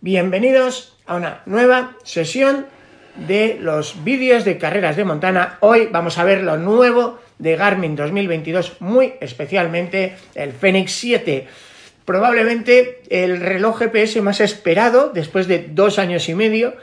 Bienvenidos a una nueva sesión de los vídeos de carreras de Montana. Hoy vamos a ver lo nuevo de Garmin 2022, muy especialmente el Fenix 7. Probablemente el reloj GPS más esperado después de dos años y medio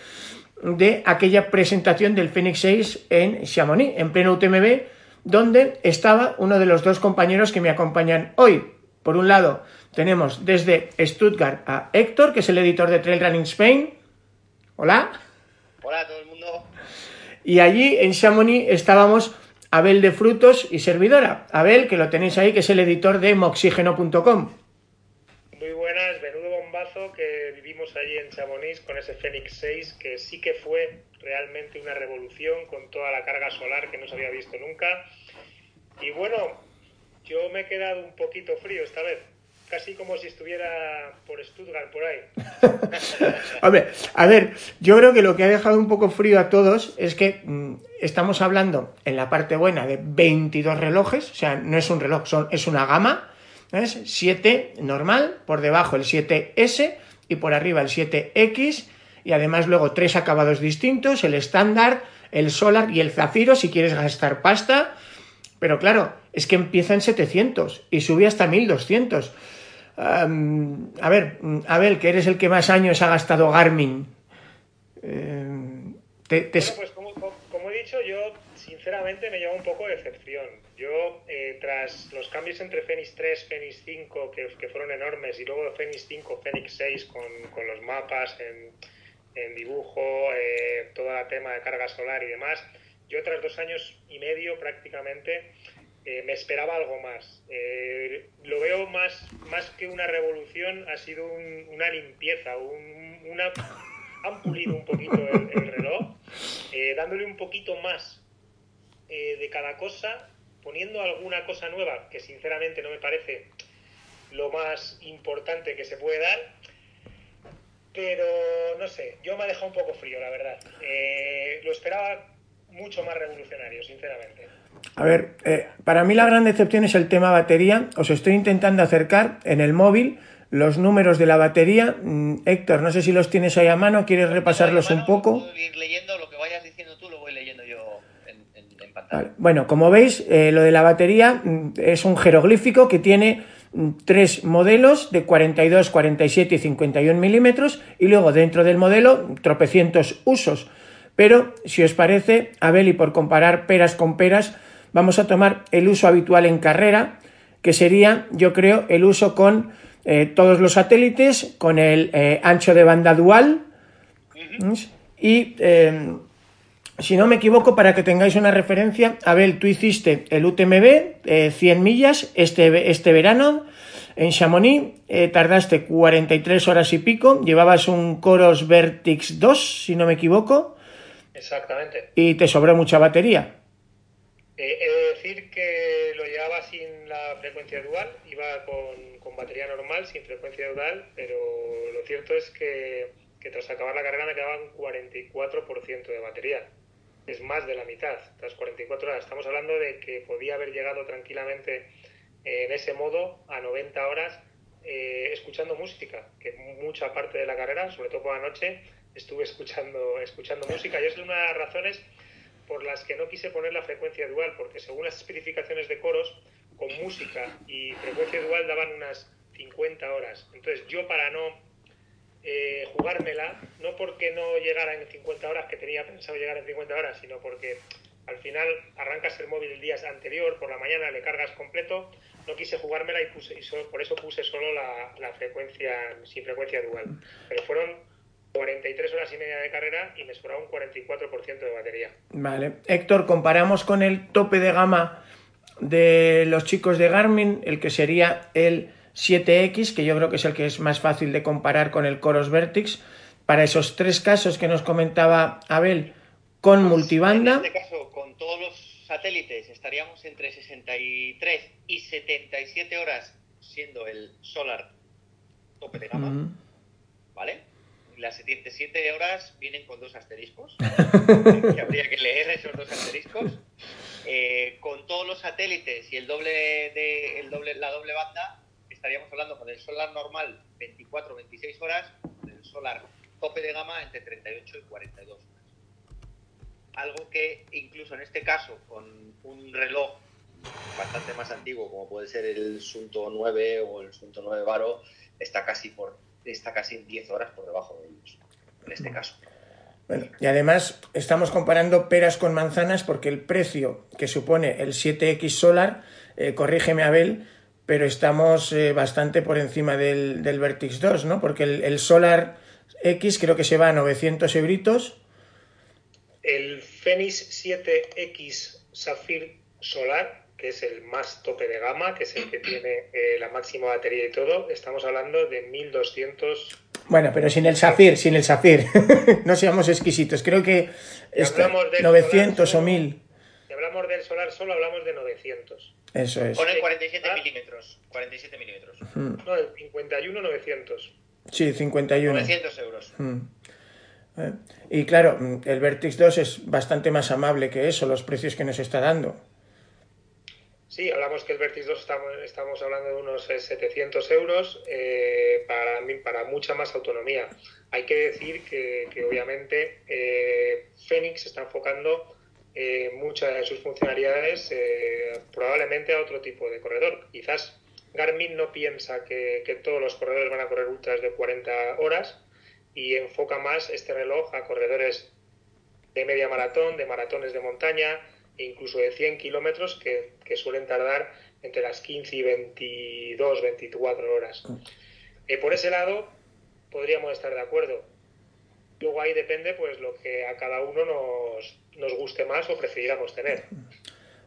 de aquella presentación del Fenix 6 en Chamonix, en pleno UTMB, donde estaba uno de los dos compañeros que me acompañan hoy. Por un lado, tenemos desde Stuttgart a Héctor, que es el editor de Trail Running Spain. Hola. Hola a todo el mundo. Y allí en Chamonix estábamos Abel de Frutos y servidora. Abel, que lo tenéis ahí, que es el editor de moxígeno.com. Muy buenas, menudo bombazo que vivimos allí en Chamonix con ese Fenix 6, que sí que fue realmente una revolución con toda la carga solar que no se había visto nunca. Y bueno, yo me he quedado un poquito frío esta vez casi como si estuviera por Stuttgart, por ahí. Hombre, a ver, yo creo que lo que ha dejado un poco frío a todos es que mm, estamos hablando en la parte buena de 22 relojes, o sea, no es un reloj, son, es una gama, ¿ves? 7 normal, por debajo el 7S y por arriba el 7X, y además luego tres acabados distintos, el estándar, el solar y el zafiro, si quieres gastar pasta, pero claro, es que empieza en 700 y sube hasta 1200 a ver, Abel, que eres el que más años ha gastado Garmin. Eh, bueno, pues como, he dicho, yo sinceramente me lleva un poco de decepción. Yo, eh, tras los cambios entre Fenix 3, Fenix 5, que, que, fueron enormes, y luego Fenix 5, Fenix 6, con, con los mapas en, en dibujo, eh, todo el tema de carga solar y demás, yo tras dos años y medio prácticamente eh, me esperaba algo más. Eh, lo veo más, más que una revolución, ha sido una limpieza, una, han pulido un poquito el, reloj, eh, dándole un poquito más de cada cosa, poniendo alguna cosa nueva, que sinceramente no me parece lo más importante que se puede dar. Pero no sé, yo me ha dejado un poco frío, la verdad. lo esperaba mucho más revolucionario, sinceramente. A ver, eh, para mí la gran decepción es el tema batería. Os estoy intentando acercar en el móvil los números de la batería. Mm, Héctor, no sé si los tienes ahí a mano, ¿quieres repasarlos un poco? Puedo ir leyendo lo que vayas diciendo tú, lo voy leyendo yo en, pantalla. Bueno, como veis, eh, lo de la batería mm, es un jeroglífico que tiene mm, tres modelos de 42, 47 y 51 milímetros y luego dentro del modelo tropecientos usos. Pero, si os parece, Abel, y por comparar peras con peras, vamos a tomar el uso habitual en carrera, que sería, yo creo, el uso con eh, todos los satélites, con el eh, ancho de banda dual. Y, eh, si no me equivoco, para que tengáis una referencia, Abel, tú hiciste el UTMB, 100 millas, este, este verano, en Chamonix, tardaste 43 horas y pico, llevabas un Coros Vertix 2, si no me equivoco. Exactamente. ¿Y te sobró mucha batería? Eh, he de decir que lo llevaba sin la frecuencia dual, iba con, con, batería normal, sin frecuencia dual, pero lo cierto es que, que tras acabar la carrera me quedaba un 44% de batería. Es más de la mitad, tras 44 horas. Estamos hablando de que podía haber llegado tranquilamente en ese modo a 90 horas eh, escuchando música, que mucha parte de la carrera, sobre todo por la noche, estuve escuchando, escuchando música y es una de las razones por las que no quise poner la frecuencia dual, porque según las especificaciones de coros, con música y frecuencia dual daban unas 50 horas. Entonces yo para no eh, jugármela, no porque no llegara en 50 horas, que tenía pensado llegar en 50 horas, sino porque al final arrancas el móvil el día anterior, por la mañana le cargas completo, no quise jugármela y, puse, y por eso puse solo la, la frecuencia sin frecuencia dual. Pero fueron 43 horas y media de carrera y me sobraba un 44% de batería. Vale. Héctor, comparamos con el tope de gama de los chicos de Garmin, el que sería el 7X, que yo creo que es el que es más fácil de comparar con el Coros Vertix, para esos tres casos que nos comentaba Abel con multibanda. En este caso, con todos los satélites estaríamos entre 63 y 77 horas siendo el Solar tope de gama, ¿vale? Las 77 horas vienen con dos asteriscos, que habría que leer esos dos asteriscos. Eh, con todos los satélites y el doble de el doble, la doble banda, estaríamos hablando con el Solar normal 24-26 horas, con el Solar tope de gama entre 38 y 42 horas. Algo que incluso en este caso, con un reloj bastante más antiguo, como puede ser el Sunto 9 o el Sunto 9 Varo, está casi por está casi 10 horas por debajo de ellos, en este caso. Bueno, y además estamos comparando peras con manzanas porque el precio que supone el 7X Solar, eh, corrígeme Abel, pero estamos eh, bastante por encima del, del, Vertix 2, ¿no? Porque el, el, Solar X creo que se va a 900 euritos. El Fenix 7X Sapphire Solar que es el más tope de gama, que es el que tiene eh, la máxima batería y todo, estamos hablando de 1200. Bueno, pero sin el Safir, sin el Safir. no seamos exquisitos. Creo que está 900 solar, o 1000. Si hablamos del solar solo, hablamos de 900. Eso es. Con el 47 milímetros. 47 milímetros. Hmm. No, el 51, 900. Sí, 51. 900 euros. Hmm. Eh, y claro, el Vertix 2 es bastante más amable que eso, los precios que nos está dando. Sí, hablamos que el Vertix 2 estamos, hablando de unos 700 euros eh, para, mucha más autonomía. Hay que decir que, obviamente eh, Phoenix está enfocando eh, muchas de sus funcionalidades eh, probablemente a otro tipo de corredor. Quizás Garmin no piensa que, que, todos los corredores van a correr ultras de 40 horas y enfoca más este reloj a corredores de media maratón, de maratones de montaña, e incluso de 100 kilómetros que, que, suelen tardar entre las 15 y 22, 24 horas. Eh, por ese lado, podríamos estar de acuerdo. Luego ahí depende pues lo que a cada uno nos, nos guste más o prefiriéramos tener.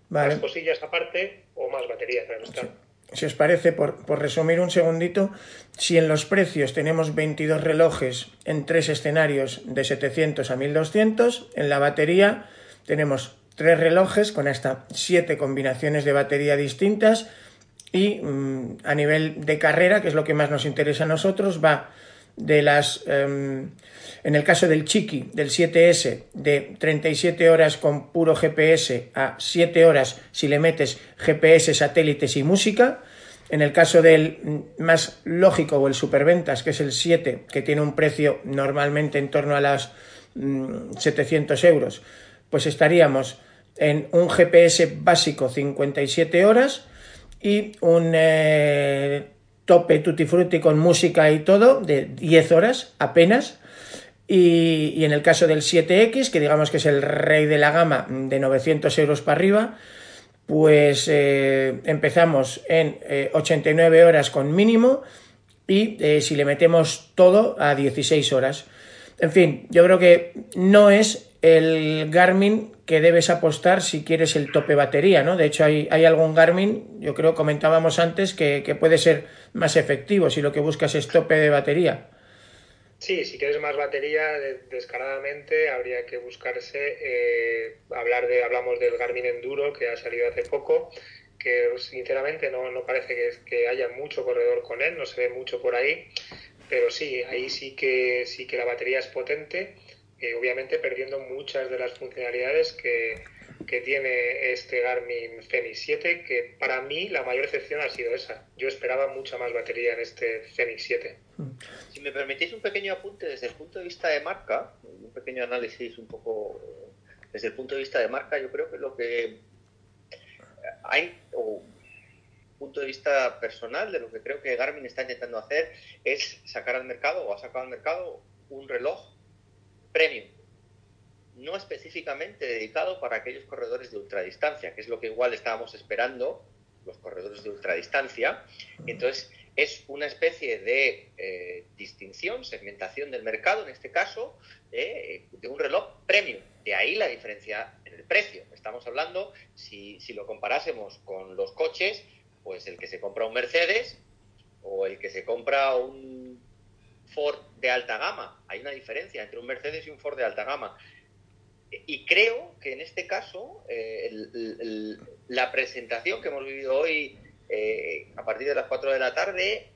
Vale. Más cosillas aparte o más batería, claro está. Si os parece, por, por, resumir un segundito, si en los precios tenemos 22 relojes en tres escenarios de 700 a 1200, en la batería tenemos tres relojes con hasta siete combinaciones de batería distintas y mmm, a nivel de carrera, que es lo que más nos interesa a nosotros, va de las, um, en el caso del Chiqui, del 7S, de 37 horas con puro GPS a 7 horas si le metes GPS, satélites y música. En el caso del más lógico o el superventas, que es el 7, que tiene un precio normalmente en torno a las um, 700 euros, pues estaríamos en un GPS básico 57 horas y un eh, tope tutti frutti con música y todo de 10 horas apenas. Y, y, en el caso del 7X, que digamos que es el rey de la gama de 900 euros para arriba, pues eh, empezamos en eh, 89 horas con mínimo y eh, si le metemos todo a 16 horas. En fin, yo creo que no es el Garmin que debes apostar si quieres el tope batería, ¿no? De hecho, hay, hay algún Garmin, yo creo comentábamos antes, que, que, puede ser más efectivo si lo que buscas es tope de batería. Sí, si quieres más batería, descaradamente habría que buscarse, eh, hablar de, hablamos del Garmin Enduro que ha salido hace poco, que sinceramente no, no parece que, que haya mucho corredor con él, no se ve mucho por ahí, pero sí, ahí sí que, sí que la batería es potente eh, obviamente perdiendo muchas de las funcionalidades que, que, tiene este Garmin Fenix 7, que para mí la mayor excepción ha sido esa. Yo esperaba mucha más batería en este Fenix 7. Si me permitís un pequeño apunte desde el punto de vista de marca, un pequeño análisis un poco desde el punto de vista de marca, yo creo que lo que hay, o punto de vista personal, de lo que creo que Garmin está intentando hacer es sacar al mercado o ha sacado al mercado un reloj premium, no específicamente dedicado para aquellos corredores de ultradistancia, que es lo que igual estábamos esperando los corredores de ultradistancia. Entonces, es una especie de eh, distinción, segmentación del mercado, en este caso, de un reloj premium. De ahí la diferencia en el precio. Estamos hablando, si, si lo comparásemos con los coches, pues el que se compra un Mercedes o el que se compra un Ford de alta gama. Hay una diferencia entre un Mercedes y un Ford de alta gama. Y creo que en este caso eh, la presentación que hemos vivido hoy eh, a partir de las 4 de la tarde,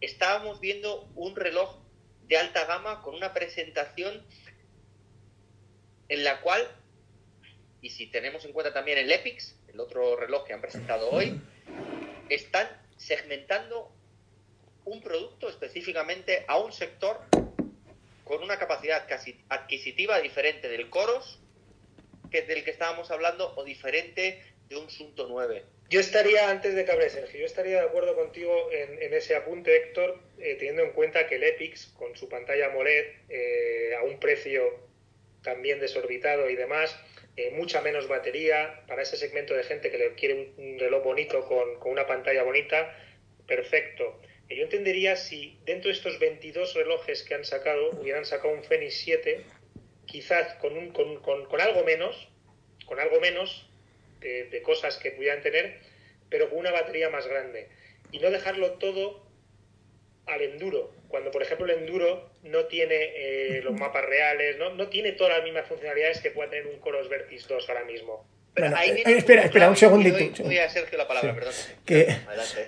estábamos viendo un reloj de alta gama con una presentación en la cual, y si tenemos en cuenta también el Epix, el otro reloj que han presentado hoy, están segmentando un producto específicamente a un sector con una capacidad casi adquisitiva diferente del Coros, que del que estábamos hablando, o diferente de un Sunto 9. Yo estaría, antes de que hable Sergio, yo estaría de acuerdo contigo en, ese apunte, Héctor, eh, teniendo en cuenta que el Epix, con su pantalla AMOLED, eh, a un precio también desorbitado y demás, eh, mucha menos batería, para ese segmento de gente que le quiere un, reloj bonito con, con, una pantalla bonita, perfecto. Yo entendería si dentro de estos 22 relojes que han sacado, hubieran sacado un Fenix 7, quizás con, un, con, algo menos, con algo menos, de, cosas que pudieran tener, pero con una batería más grande. Y no dejarlo todo al enduro, cuando por ejemplo el enduro no tiene eh, los mapas reales, ¿no? no tiene todas las mismas funcionalidades que puede tener un Coros Vertis 2 ahora mismo. Eh, espera, espera, un segundito. A Sergio la palabra, perdón. Que,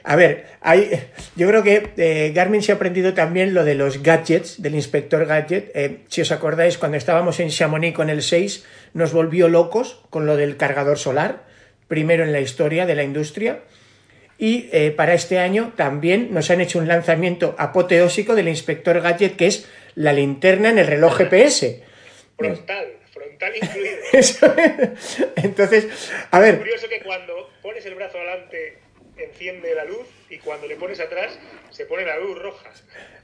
a ver, hay, yo creo que eh, Garmin se ha aprendido también lo de los gadgets, del inspector gadget. si os acordáis, cuando estábamos en Chamonix con el 6, nos volvió locos con lo del cargador solar, primero en la historia de la industria. Y eh, para este año también nos han hecho un lanzamiento apoteósico del inspector gadget que es la linterna en el reloj GPS. Frontal, frontal incluido. Entonces, a ver. Es curioso que cuando pones el brazo adelante enciende la luz y cuando le pones atrás se pone la luz roja.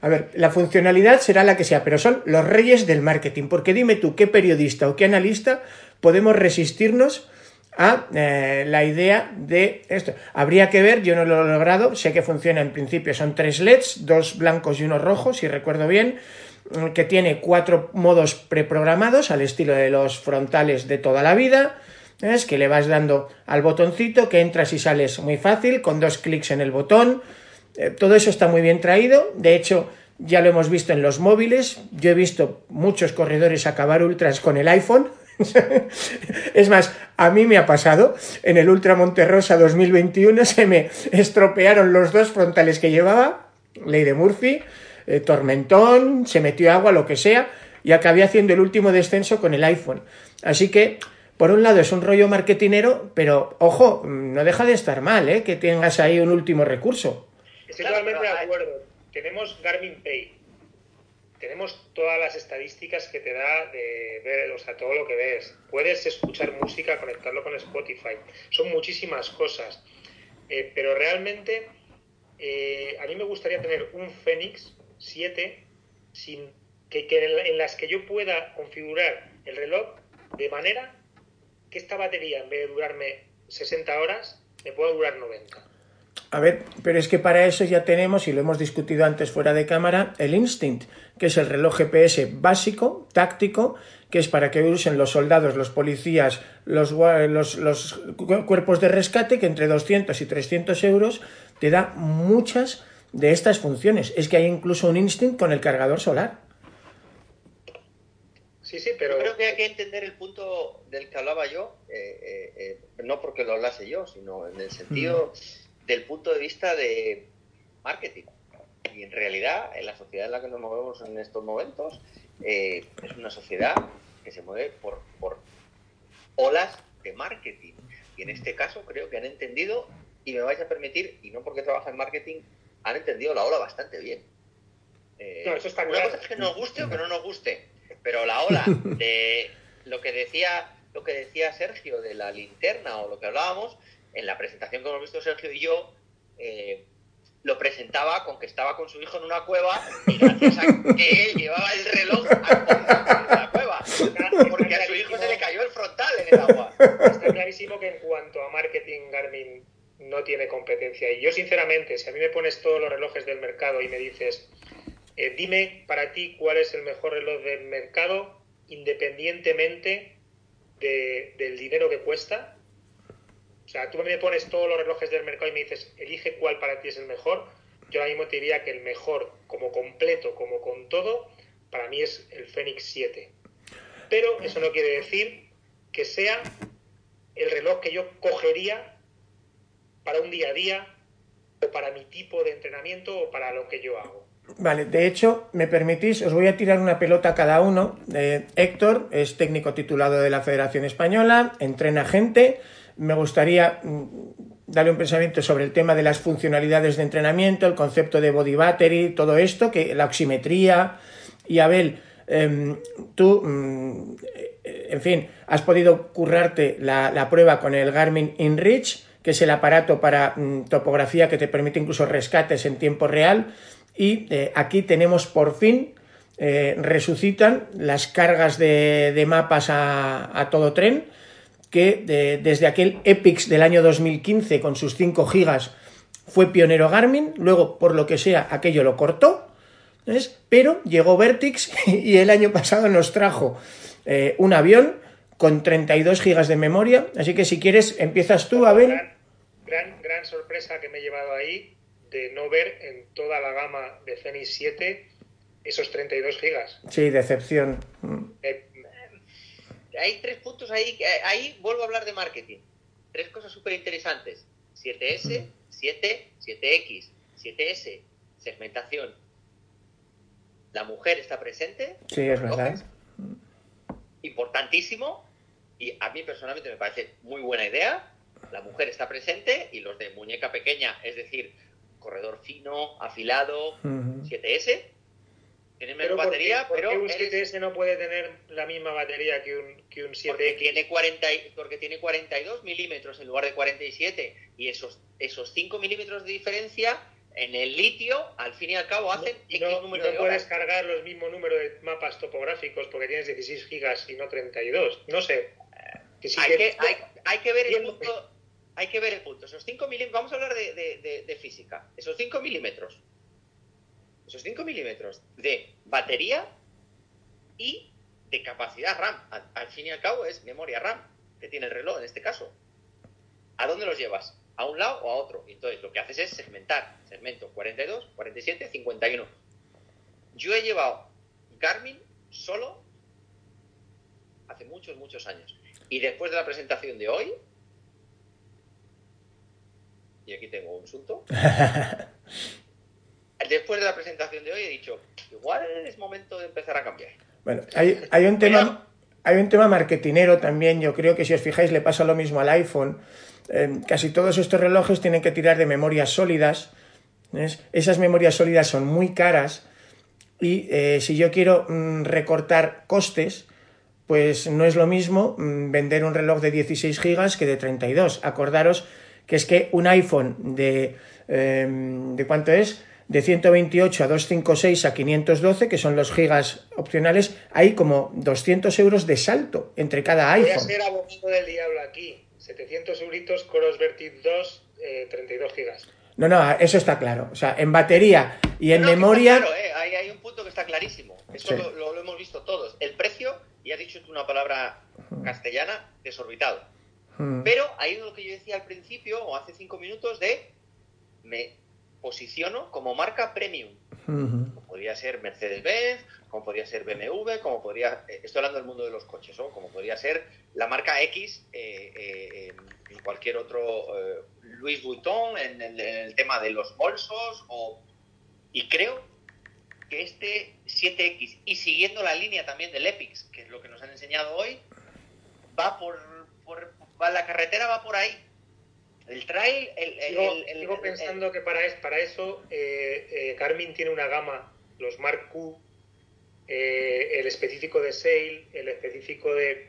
A ver, la funcionalidad será la que sea, pero son los reyes del marketing. Porque dime tú, ¿qué periodista o qué analista podemos resistirnos a eh, la idea de esto. Habría que ver, yo no lo he logrado, sé que funciona en principio, son tres LEDs, dos blancos y uno rojo, si recuerdo bien, que tiene cuatro modos preprogramados al estilo de los frontales de toda la vida. Es que le vas dando al botoncito, que entras y sales muy fácil, con dos clics en el botón. Eh, todo eso está muy bien traído. De hecho, ya lo hemos visto en los móviles. Yo he visto muchos corredores acabar ultras con el iPhone es más, a mí me ha pasado, en el Ultra Monterrosa 2021 se me estropearon los dos frontales que llevaba, ley de Murphy, eh, tormentón, se metió agua, lo que sea, y acabé haciendo el último descenso con el iPhone. Así que, por un lado es un rollo marketinero, pero ojo, no deja de estar mal, ¿eh? Que tengas ahí un último recurso. Estoy totalmente de acuerdo. Tenemos Garmin Pay, tenemos todas las estadísticas que te da de ver, o sea, todo lo que ves. Puedes escuchar música, conectarlo con Spotify. Son muchísimas cosas. Eh, pero realmente eh, a mí me gustaría tener un Fenix 7 sin que, en las que yo pueda configurar el reloj de manera que esta batería, en vez de durarme 60 horas, me pueda durar 90. A ver, pero es que para eso ya tenemos, y lo hemos discutido antes fuera de cámara, el Instinct, que es el reloj GPS básico, táctico, que es para que usen los soldados, los policías, los, los, cuerpos de rescate, que entre 200 y 300 euros te da muchas de estas funciones. Es que hay incluso un Instinct con el cargador solar. Sí, sí, pero... creo que hay que entender el punto del que hablaba yo, eh, eh, eh, no porque lo hablase yo, sino en el sentido... Mm del punto de vista de marketing. Y en realidad, en la sociedad en la que nos movemos en estos momentos, eh, es una sociedad que se mueve por, por olas de marketing. Y en este caso creo que han entendido, y me vais a permitir, y no porque trabaja en marketing, han entendido la ola bastante bien. Eh, no, eso está una cosa es que nos guste o que no nos guste, pero la ola de lo que decía lo que decía Sergio de la linterna o lo que hablábamos en la presentación que hemos visto Sergio y yo, eh, lo presentaba con que estaba con su hijo en una cueva y gracias a que él llevaba el reloj de la cueva. Porque a su hijo se le cayó el frontal en el agua. Está clarísimo que en cuanto a marketing Garmin no tiene competencia. Y yo sinceramente, si a mí me pones todos los relojes del mercado y me dices, eh, dime para ti cuál es el mejor reloj del mercado independientemente del dinero que cuesta, sea, tú me pones todos los relojes del mercado y me dices, elige cuál para ti es el mejor. yo ahora mismo te diría que el mejor, como completo, como con todo, para mí es el Fenix 7. Pero eso no quiere decir que sea el reloj que yo cogería para un día a día o para mi tipo de entrenamiento o para lo que yo hago. Vale, de hecho, me permitís, os voy a tirar una pelota a cada uno. Eh, Héctor es técnico titulado de la Federación Española, entrena gente. Me gustaría mm, darle un pensamiento sobre el tema de las funcionalidades de entrenamiento, el concepto de body battery, todo esto, que la oximetría. Y Abel, em, tú, mm, en fin, has podido currarte la, la prueba con el Garmin InReach, que es el aparato para mm, topografía que te permite incluso rescates en tiempo real y eh, aquí tenemos por fin, eh, resucitan las cargas de, mapas a, todo tren, que desde aquel EPIX del año 2015 con sus 5 gigas fue pionero Garmin, luego por lo que sea aquello lo cortó, pero llegó Vertix y el año pasado nos trajo eh, un avión con 32 gigas de memoria, así que si quieres empiezas tú a ver... Gran, gran sorpresa que me he llevado ahí de no ver en toda la gama de Fenix 7 esos 32 gigas. Sí, decepción. Eh, hay tres puntos ahí, ahí vuelvo a hablar de marketing. Tres cosas súper interesantes. 7S, 7, 7X, 7S, segmentación. La mujer está presente. Sí, es verdad. Importantísimo. Y a mí personalmente me parece muy buena idea. La mujer está presente y los de muñeca pequeña, es decir, corredor fino, afilado, 7S. Tiene menos batería, pero. un 7S no puede tener la misma batería que un, que un 7X? Porque tiene, 40, porque tiene 42 milímetros en lugar de 47. Y esos, esos 5 milímetros de diferencia en el litio, al fin y al cabo, hacen X número no puedes cargar los mismos números de mapas topográficos porque tienes 16 gigas y no 32. No sé. hay, que, hay, hay, que ver el punto hay que ver el punto. Esos 5 milímetros, vamos a hablar de, física. Esos 5 milímetros, esos 5 milímetros de batería y de capacidad RAM. Al, fin y al cabo es memoria RAM que tiene el reloj en este caso. ¿A dónde los llevas? ¿A un lado o a otro? Entonces lo que haces es segmentar. Segmento 42, 47, 51. Yo he llevado Garmin solo hace muchos, muchos años. Y después de la presentación de hoy, y aquí tengo un asunto. Después de la presentación de hoy he dicho, igual es momento de empezar a cambiar. Bueno, hay, hay un tema... Hay un tema marketinero también, yo creo que si os fijáis le pasa lo mismo al iPhone. Eh, casi todos estos relojes tienen que tirar de memorias sólidas. Esas memorias sólidas son muy caras y eh, si yo quiero mm, recortar costes, pues no es lo mismo mm, vender un reloj de 16 gigas que de 32. Acordaros que es que un iPhone de, em, ¿de cuánto es? De 128 a 256 a 512, que son los gigas opcionales, hay como 200 euros de salto entre cada iPhone. Voy a ser abogado del diablo aquí. 700 euritos, Coros Vertix 2, 32 gigas. No, no, eso está claro. O sea, en batería y en memoria. Claro, eh, hay, un punto que está clarísimo. Eso lo, hemos visto todos. El precio, y has dicho tú una palabra castellana, desorbitado. Mm. Pero es lo que yo decía al principio, o hace cinco minutos, de me posiciono como marca premium. Como podría ser Mercedes-Benz, como podría ser BMW, como podría, eh, estoy hablando del mundo de los coches, ¿no? como podría ser la marca X eh, eh, en cualquier otro, Louis Vuitton, en el, tema de los bolsos, o, y creo que este 7X, y siguiendo la línea también del Epix, que es lo que nos han enseñado hoy, va por la carretera va por ahí. El trail, el, sigo, pensando que para, es, para eso eh, eh, Garmin tiene una gama, los Mark Q, eh, el específico de Sail, el específico de,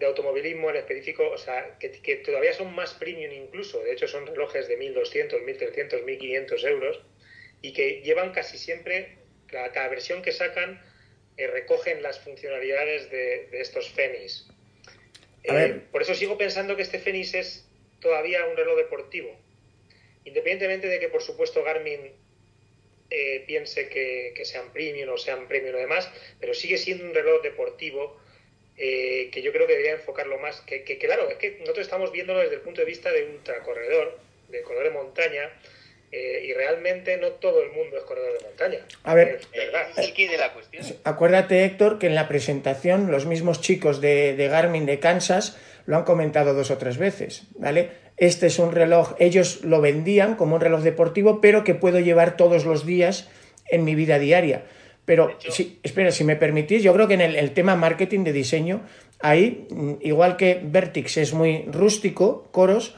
automovilismo, el específico, o sea, que, todavía son más premium incluso, de hecho son relojes de 1200, 1300, 1500 euros y que llevan casi siempre, cada, versión que sacan, recogen las funcionalidades de, de estos Fenix. Eh, por eso sigo pensando que este Fenix es todavía un reloj deportivo. Independientemente de que, por supuesto, Garmin eh, piense que, sean premium o sean premium o demás, pero sigue siendo un reloj deportivo eh, que yo creo que debería enfocarlo más. Que, claro, es que nosotros estamos viéndolo desde el punto de vista de un ultracorredor, de corredor de montaña, Eh, y realmente no todo el mundo es corredor de montaña. A ver, es el key de la cuestión. Acuérdate, Héctor, que en la presentación los mismos chicos de, de Garmin de Kansas lo han comentado dos o tres veces, ¿vale? Este es un reloj, ellos lo vendían como un reloj deportivo, pero que puedo llevar todos los días en mi vida diaria. Pero, si, espera, si me permitís, yo creo que en el, el, tema marketing de diseño, ahí, mm, igual que Vertix es muy rústico, coros,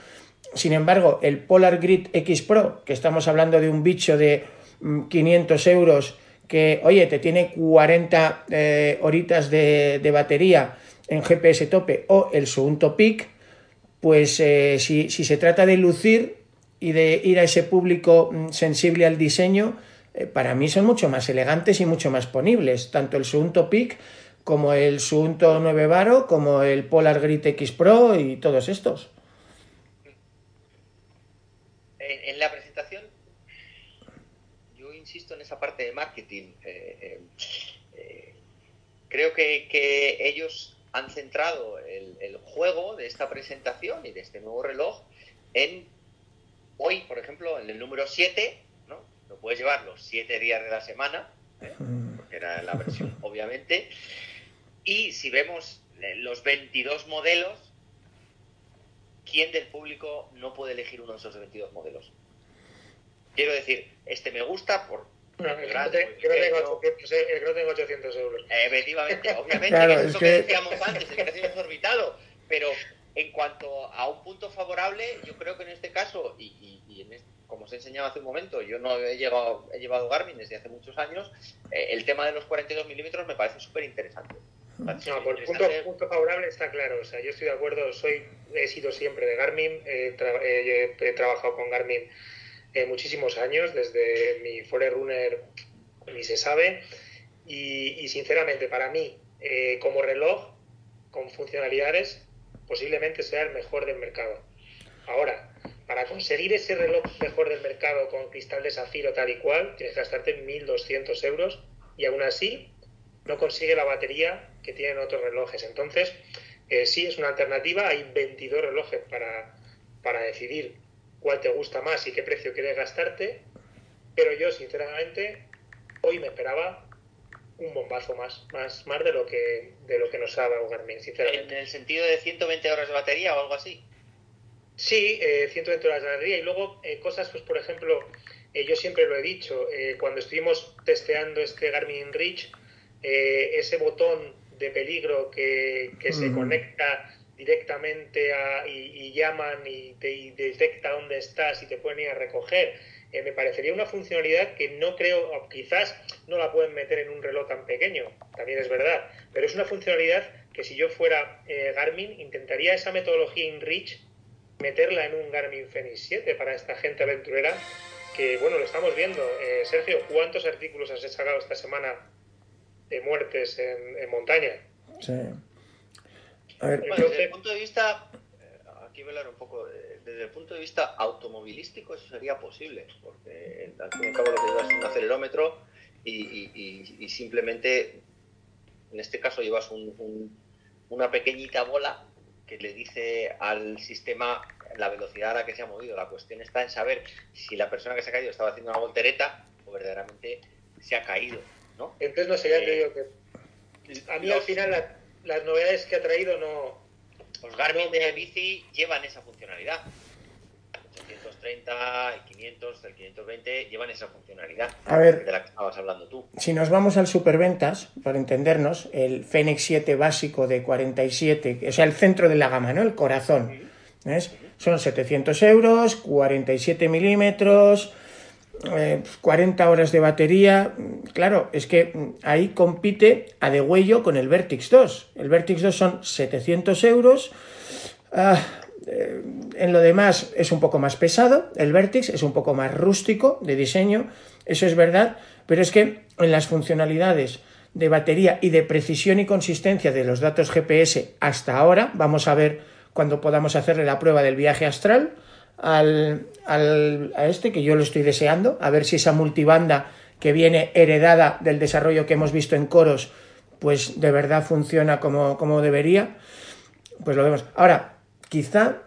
sin embargo, el Polar Grid X Pro, que estamos hablando de un bicho de 500 mm, euros, que, oye, te tiene 40 eh, horitas de, de, batería en GPS tope, o el Suunto Peak, pues eh, si, si, se trata de lucir y de ir a ese público mm, sensible al diseño, eh, para mí son mucho más elegantes y mucho más ponibles, tanto el Suunto Peak como el Suunto 9 Baro, como el Polar Grid X Pro y todos estos. En, la presentación, yo insisto en esa parte de marketing. Eh, creo que, que, ellos han centrado el, el, juego de esta presentación y de este nuevo reloj en hoy, por ejemplo, en el número 7, ¿no? Lo puedes llevar los 7 días de la semana, ¿eh? porque era la versión, obviamente. Y si vemos los 22 modelos, ¿quién del público no puede elegir uno de esos 22 modelos? Quiero decir, este me gusta por... No, el, grande, que no tengo 800, el que no tengo 800 euros. Efectivamente, obviamente, claro, que es eso que... que decíamos antes, el precio desorbitado, pero en cuanto a un punto favorable, yo creo que en este caso, y, y, y en este, como os he enseñado hace un momento, yo no he, llegado, he llevado Garmin desde hace muchos años, eh, el tema de los 42 milímetros me parece súper interesante. No, por punto, punto, favorable está claro. O sea, yo estoy de acuerdo, soy, he sido siempre de Garmin, tra he, he trabajado con Garmin muchísimos años, desde mi Forerunner ni se sabe. Y, y sinceramente, para mí, eh, como reloj, con funcionalidades, posiblemente sea el mejor del mercado. Ahora, para conseguir ese reloj mejor del mercado con cristal de zafiro tal y cual, tienes que gastarte 1.200 euros y aún así no consigue la batería que tienen otros relojes. Entonces, eh, sí es una alternativa, hay 22 relojes para, para decidir cuál te gusta más y qué precio quieres gastarte, pero yo sinceramente hoy me esperaba un bombazo más, más, más de lo que de lo que nos ha dado Garmin, sinceramente. ¿En el sentido de 120 horas de batería o algo así? Sí, eh, 120 horas de batería y luego eh, cosas, pues por ejemplo, eh, yo siempre lo he dicho, eh, cuando estuvimos testeando este Garmin Reach, eh, ese botón de peligro que, que se mm. conecta directamente a, y, llaman y te detecta dónde estás y te pueden ir a recoger. Eh, me parecería una funcionalidad que no creo, quizás no la pueden meter en un reloj tan pequeño, también es verdad, pero es una funcionalidad que si yo fuera eh, Garmin intentaría esa metodología InReach meterla en un Garmin Fenix 7 para esta gente aventurera que, bueno, lo estamos viendo. Eh, Sergio, ¿cuántos artículos has sacado esta semana de muertes en, en montaña? Sí. A ver, bueno, desde el punto de vista, aquí voy a hablar un poco, desde el punto de vista automovilístico eso sería posible, porque al fin y al cabo lo que llevas es un acelerómetro y, y, y, y simplemente, en este caso llevas un, un, una pequeñita bola que le dice al sistema la velocidad a la que se ha movido. La cuestión está en saber si la persona que se ha caído estaba haciendo una voltereta o verdaderamente se ha caído, ¿no? Entonces no sería eh, que a mí los, al final la, las novedades que ha traído no... Los Garmin no, de bici llevan esa funcionalidad. 830, el 500, el 520 llevan esa funcionalidad a ver, de la que estabas hablando tú. Si nos vamos al superventas, para entendernos, el Fenix 7 básico de 47, o sea, el centro de la gama, ¿no? El corazón. ¿ves? Son 700 euros, 47 milímetros, eh, 40 horas de batería. Claro, es que ahí compite a de huello con el Vertix 2. El Vertix 2 son 700 euros. Ah, eh, en lo demás es un poco más pesado. El Vertix es un poco más rústico de diseño. Eso es verdad. Pero es que en las funcionalidades de batería y de precisión y consistencia de los datos GPS hasta ahora, vamos a ver cuando podamos hacerle la prueba del viaje astral al, al, a este, que yo lo estoy deseando, a ver si esa multibanda que viene heredada del desarrollo que hemos visto en coros, pues de verdad funciona como, como debería. Pues lo vemos. Ahora, quizá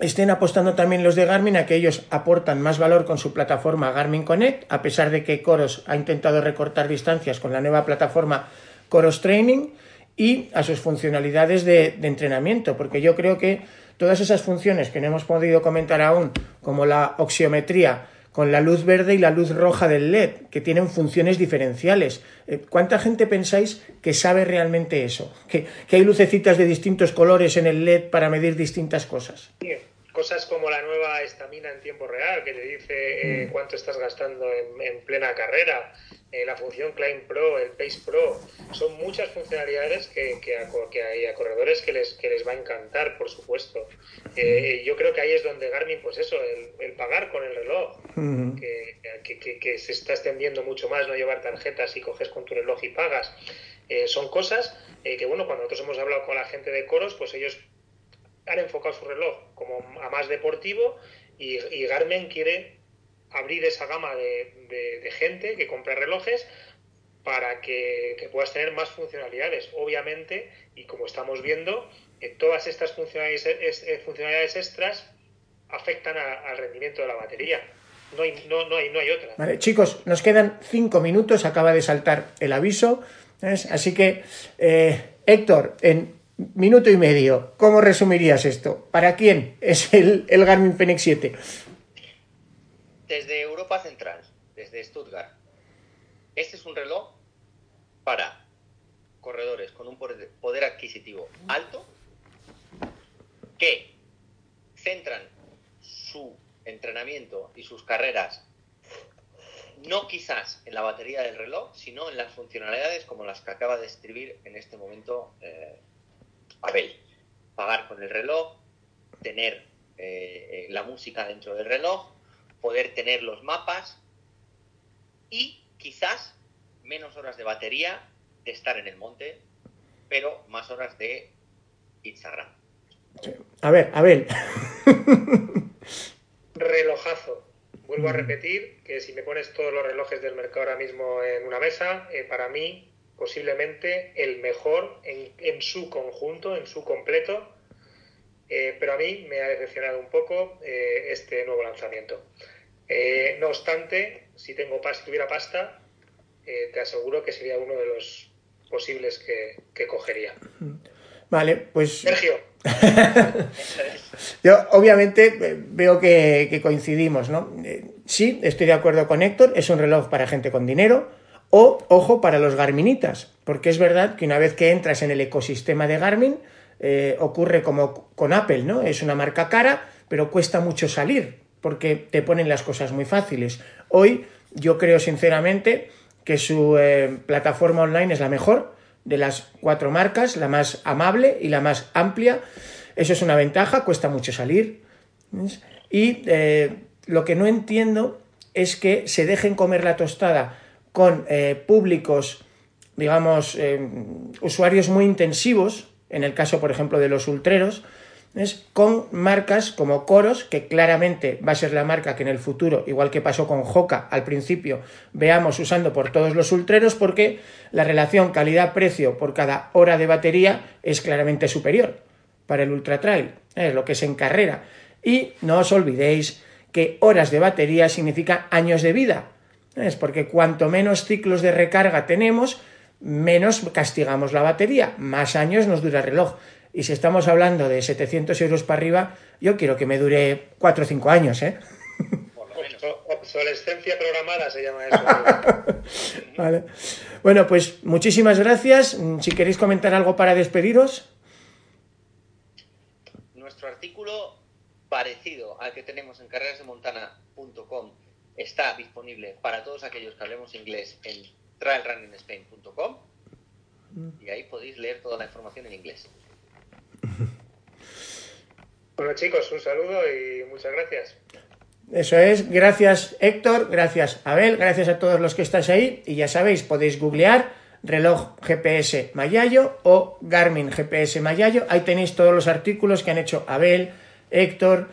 estén apostando también los de Garmin a que ellos aportan más valor con su plataforma Garmin Connect, a pesar de que Coros ha intentado recortar distancias con la nueva plataforma Coros Training y a sus funcionalidades de, de entrenamiento, porque yo creo que todas esas funciones que no hemos podido comentar aún, como la oxiometría, con la luz verde y la luz roja del LED, que tienen funciones diferenciales. Eh, ¿Cuánta gente pensáis que sabe realmente eso? Que, hay lucecitas de distintos colores en el LED para medir distintas cosas. Cosas como la nueva estamina en tiempo real, que te dice eh, mm. cuánto estás gastando en plena carrera, eh, la función Climb Pro, el Pace Pro, son muchas funcionalidades que, que, hay a corredores que les, que les va a encantar, por supuesto. Eh, yo creo que ahí es donde Garmin, pues eso, el, pagar con el reloj, que, se está extendiendo mucho más, no llevar tarjetas y coges con tu reloj y pagas. Eh, son cosas que, bueno, cuando nosotros hemos hablado con la gente de Coros, pues ellos han enfocado su reloj como a más deportivo y, y Garmin quiere abrir esa gama de, gente que compra relojes para que, puedas tener más funcionalidades. Obviamente, y como estamos viendo, eh, todas estas funcionalidades, extras afectan al rendimiento de la batería. No hay, no hay, no hay otra. Vale, chicos, nos quedan cinco minutos, acaba de saltar el aviso. Así que, eh, Héctor, en minuto y medio, ¿cómo resumirías esto? ¿Para quién es el, Garmin Fenix 7? desde Europa Central, desde Stuttgart. Este es un reloj para corredores con un poder adquisitivo alto que centran su entrenamiento y sus carreras no quizás en la batería del reloj, sino en las funcionalidades como las que acaba de escribir en este momento eh, Abel. Pagar con el reloj, tener eh, eh, la música dentro del reloj, poder tener los mapas y quizás menos horas de batería de estar en el monte, pero más horas de Instagram. A ver, a ver. Relojazo. Vuelvo a repetir que si me pones todos los relojes del mercado ahora mismo en una mesa, eh, para mí posiblemente el mejor en, su conjunto, en su completo, eh, pero a mí me ha decepcionado un poco eh, este nuevo lanzamiento. Eh, no obstante, si tengo si tuviera pasta, te aseguro que sería uno de los posibles que, cogería. Vale, pues. Sergio. Yo, obviamente, veo que, que, coincidimos, ¿no? sí, estoy de acuerdo con Héctor, es un reloj para gente con dinero. O, ojo, para los Garminitas, porque es verdad que una vez que entras en el ecosistema de Garmin, eh, ocurre como con Apple, ¿no? Es una marca cara, pero cuesta mucho salir, porque te ponen las cosas muy fáciles. Hoy yo creo sinceramente que su eh, plataforma online es la mejor de las cuatro marcas, la más amable y la más amplia. Eso es una ventaja, cuesta mucho salir. Y eh, lo que no entiendo es que se dejen comer la tostada con públicos, digamos, usuarios muy intensivos, en el caso, por ejemplo, de los ultreros, es con marcas como Coros, que claramente va a ser la marca que en el futuro, igual que pasó con Joca al principio, veamos usando por todos los ultreros, porque la relación calidad-precio por cada hora de batería es claramente superior para el ultra trail, es lo que es en carrera. Y no os olvidéis que horas de batería significa años de vida, es porque cuanto menos ciclos de recarga tenemos, menos castigamos la batería, más años nos dura el reloj. Y si estamos hablando de 700 euros para arriba, yo quiero que me dure 4 o 5 años, ¿eh? Obsolescencia programada se llama eso. vale. Bueno, pues muchísimas gracias. Si queréis comentar algo para despediros. Nuestro artículo parecido al que tenemos en carrerasdemontana.com está disponible para todos aquellos que hablemos inglés en trailrunningspain.com y ahí podéis leer toda la información en inglés. Bueno chicos, un saludo y muchas gracias. Eso es, gracias Héctor, gracias Abel, gracias a todos los que estáis ahí. Y ya sabéis, podéis googlear reloj GPS Mayayo o Garmin GPS Mayayo, ahí tenéis todos los artículos que han hecho Abel, Héctor,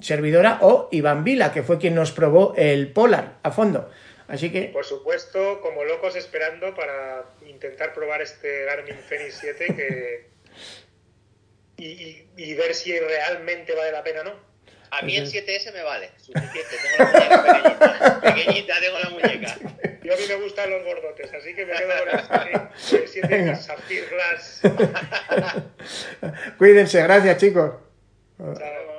servidora o Iván Vila, que fue quien nos probó el Polar a fondo. Así que... Por supuesto, como locos esperando para intentar probar este Garmin Fenix 7 que... y, ver si realmente vale la pena o no. A mí el 7S me vale, suficiente. Tengo la muñeca pequeñita. Pequeñita tengo la muñeca. Yo a mí me gustan los gordotes, así que me quedo con el 7S Sapphire Glass. Cuídense, gracias chicos. Chao.